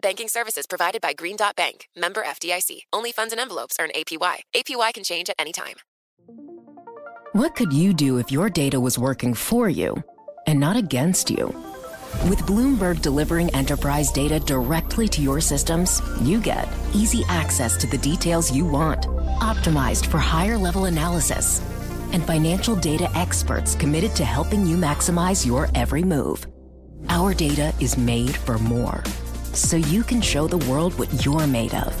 Banking services provided by Green Dot Bank, member FDIC. Only funds and envelopes earn APY. APY can change at any time. What could you do if your data was working for you and not against you? With Bloomberg delivering enterprise data directly to your systems, you get easy access to the details you want, optimized for higher level analysis, and financial data experts committed to helping you maximize your every move. Our data is made for more, so you can show the world what you're made of.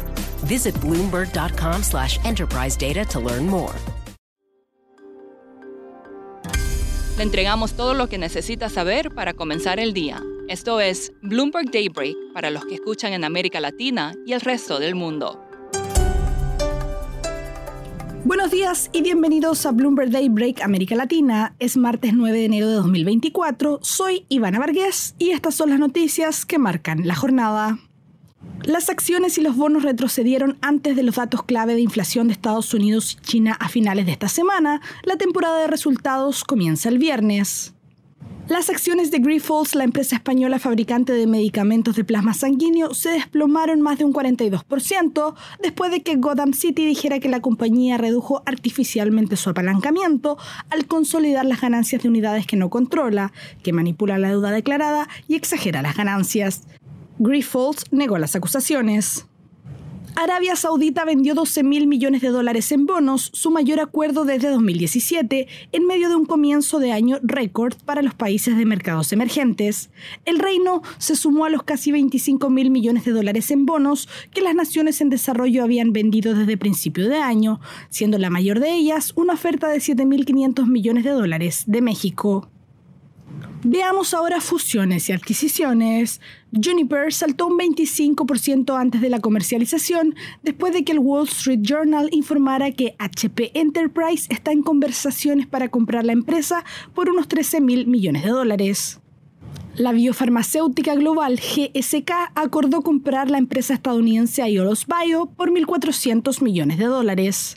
Visit Bloomberg.com slash enterprise data to learn more. Le entregamos todo lo que necesita saber para comenzar el día. Esto es Bloomberg Daybreak para los que escuchan en América Latina y el resto del mundo. Buenos días y bienvenidos a Bloomberg Daybreak América Latina. Es martes 9 de enero de 2024. Soy Ivana Vargas y estas son las noticias que marcan la jornada. Las acciones y los bonos retrocedieron antes de los datos clave de inflación de Estados Unidos y China a finales de esta semana. La temporada de resultados comienza el viernes. Las acciones de Grifols, la empresa española fabricante de medicamentos de plasma sanguíneo, se desplomaron más de un 42% después de que Gotham City dijera que la compañía redujo artificialmente su apalancamiento al consolidar las ganancias de unidades que no controla, que manipula la deuda declarada y exagera las ganancias. Grifols negó las acusaciones. Arabia Saudita vendió 12 mil millones de dólares en bonos, su mayor acuerdo desde 2017, en medio de un comienzo de año récord para los países de mercados emergentes. El reino se sumó a los casi 25 mil millones de dólares en bonos que las naciones en desarrollo habían vendido desde principio de año, siendo la mayor de ellas una oferta de 7.500 millones de dólares de México. Veamos ahora fusiones y adquisiciones. Juniper saltó un 25% antes de la comercialización, después de que el Wall Street Journal informara que HP Enterprise está en conversaciones para comprar la empresa por unos 13 mil millones de dólares. La biofarmacéutica global GSK acordó comprar la empresa estadounidense Aiolos Bio por 1.400 millones de dólares.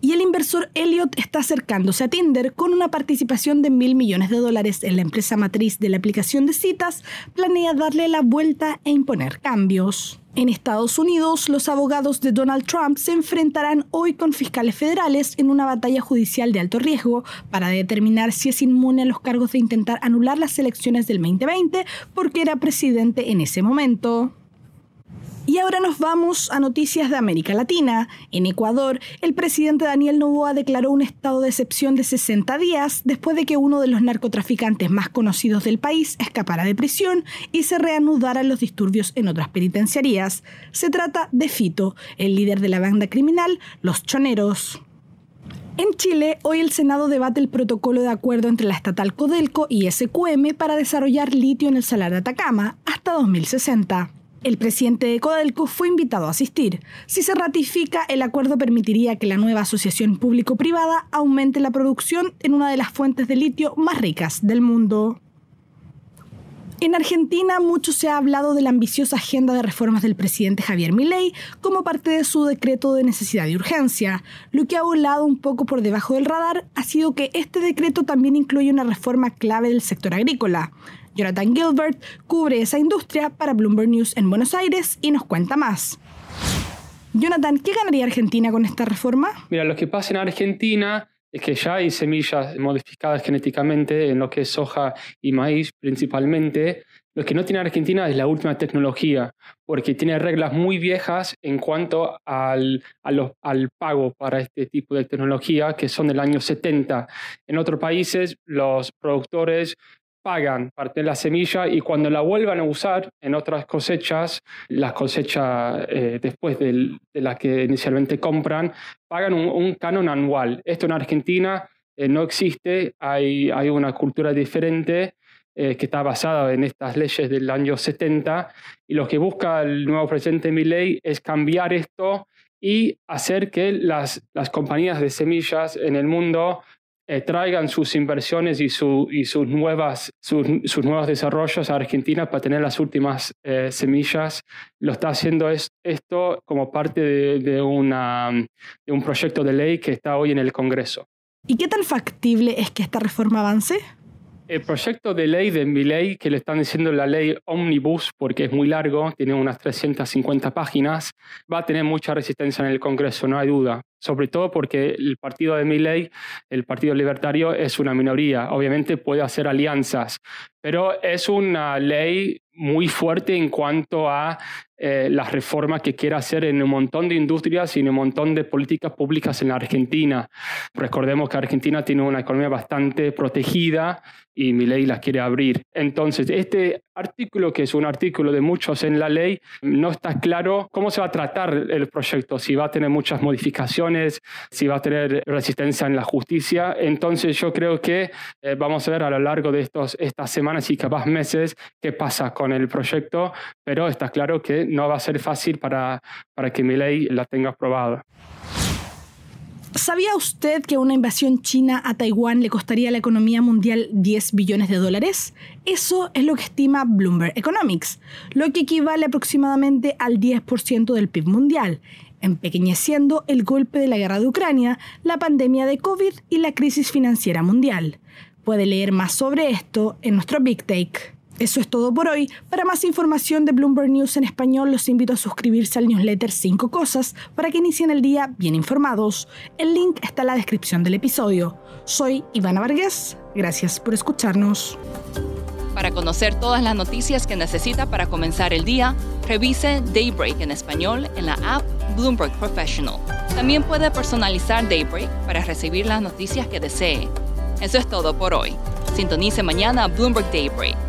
Y el inversor Elliott está acercándose a Tinder con una participación de mil millones de dólares en la empresa matriz de la aplicación de citas, planea darle la vuelta e imponer cambios. En Estados Unidos, los abogados de Donald Trump se enfrentarán hoy con fiscales federales en una batalla judicial de alto riesgo para determinar si es inmune a los cargos de intentar anular las elecciones del 2020 porque era presidente en ese momento. Y ahora nos vamos a noticias de América Latina. En Ecuador, el presidente Daniel Novoa declaró un estado de excepción de 60 días después de que uno de los narcotraficantes más conocidos del país escapara de prisión y se reanudaran los disturbios en otras penitenciarías. Se trata de Fito, el líder de la banda criminal Los Choneros. En Chile, hoy el Senado debate el protocolo de acuerdo entre la estatal Codelco y SQM para desarrollar litio en el Salar de Atacama hasta 2060. El presidente de Codelco fue invitado a asistir. Si se ratifica, el acuerdo permitiría que la nueva asociación público-privada aumente la producción en una de las fuentes de litio más ricas del mundo. En Argentina mucho se ha hablado de la ambiciosa agenda de reformas del presidente Javier Milei como parte de su decreto de necesidad y urgencia. Lo que ha volado un poco por debajo del radar ha sido que este decreto también incluye una reforma clave del sector agrícola. Jonathan Gilbert cubre esa industria para Bloomberg News en Buenos Aires y nos cuenta más. Jonathan, ¿qué ganaría Argentina con esta reforma? Mira, lo que pasa en Argentina es que ya hay semillas modificadas genéticamente en lo que es soja y maíz principalmente. Lo que no tiene Argentina es la última tecnología, porque tiene reglas muy viejas en cuanto al, al pago para este tipo de tecnología, que son del año 70. En otros países, los productores pagan parte de la semilla y cuando la vuelvan a usar en otras cosechas, las cosechas eh, después de la que inicialmente compran, pagan un, canon anual. Esto en Argentina eh, no existe, hay, hay una cultura diferente eh, que está basada en estas leyes del año 70 y lo que busca el nuevo presidente Milley es cambiar esto y hacer que las, las compañías de semillas en el mundo eh, traigan sus inversiones y, su, y sus, nuevas, sus, sus, nuevos desarrollos a Argentina para tener las últimas eh, semillas. Lo está haciendo es, esto como parte de, de, una, de un proyecto de ley que está hoy en el Congreso. ¿Y qué tan factible es que esta reforma avance? El proyecto de ley de mi ley, que le están diciendo la ley Omnibus, porque es muy largo, tiene unas 350 páginas, va a tener mucha resistencia en el Congreso, no hay duda. Sobre todo porque el partido de mi ley, el Partido Libertario, es una minoría. Obviamente puede hacer alianzas, pero es una ley muy fuerte en cuanto a eh, las reformas que quiere hacer en un montón de industrias y en un montón de políticas públicas en la Argentina. Recordemos que Argentina tiene una economía bastante protegida y mi ley la quiere abrir. Entonces, este artículo, que es un artículo de muchos en la ley, no está claro cómo se va a tratar el proyecto, si va a tener muchas modificaciones, si va a tener resistencia en la justicia. Entonces, yo creo que eh, vamos a ver a lo largo de estos, estas semanas y capaz meses qué pasa con el proyecto, pero está claro que no va a ser fácil para, para que mi ley la tenga aprobada. ¿Sabía usted que una invasión china a Taiwán le costaría a la economía mundial 10 billones de dólares? Eso es lo que estima Bloomberg Economics, lo que equivale aproximadamente al 10% del PIB mundial, empequeñeciendo el golpe de la guerra de Ucrania, la pandemia de COVID y la crisis financiera mundial. Puede leer más sobre esto en nuestro Big Take. Eso es todo por hoy. Para más información de Bloomberg News en español, los invito a suscribirse al newsletter 5 Cosas para que inicien el día bien informados. El link está en la descripción del episodio. Soy Ivana Vargas. Gracias por escucharnos. Para conocer todas las noticias que necesita para comenzar el día, revise Daybreak en español en la app Bloomberg Professional. También puede personalizar Daybreak para recibir las noticias que desee. Eso es todo por hoy. Sintonice mañana Bloomberg Daybreak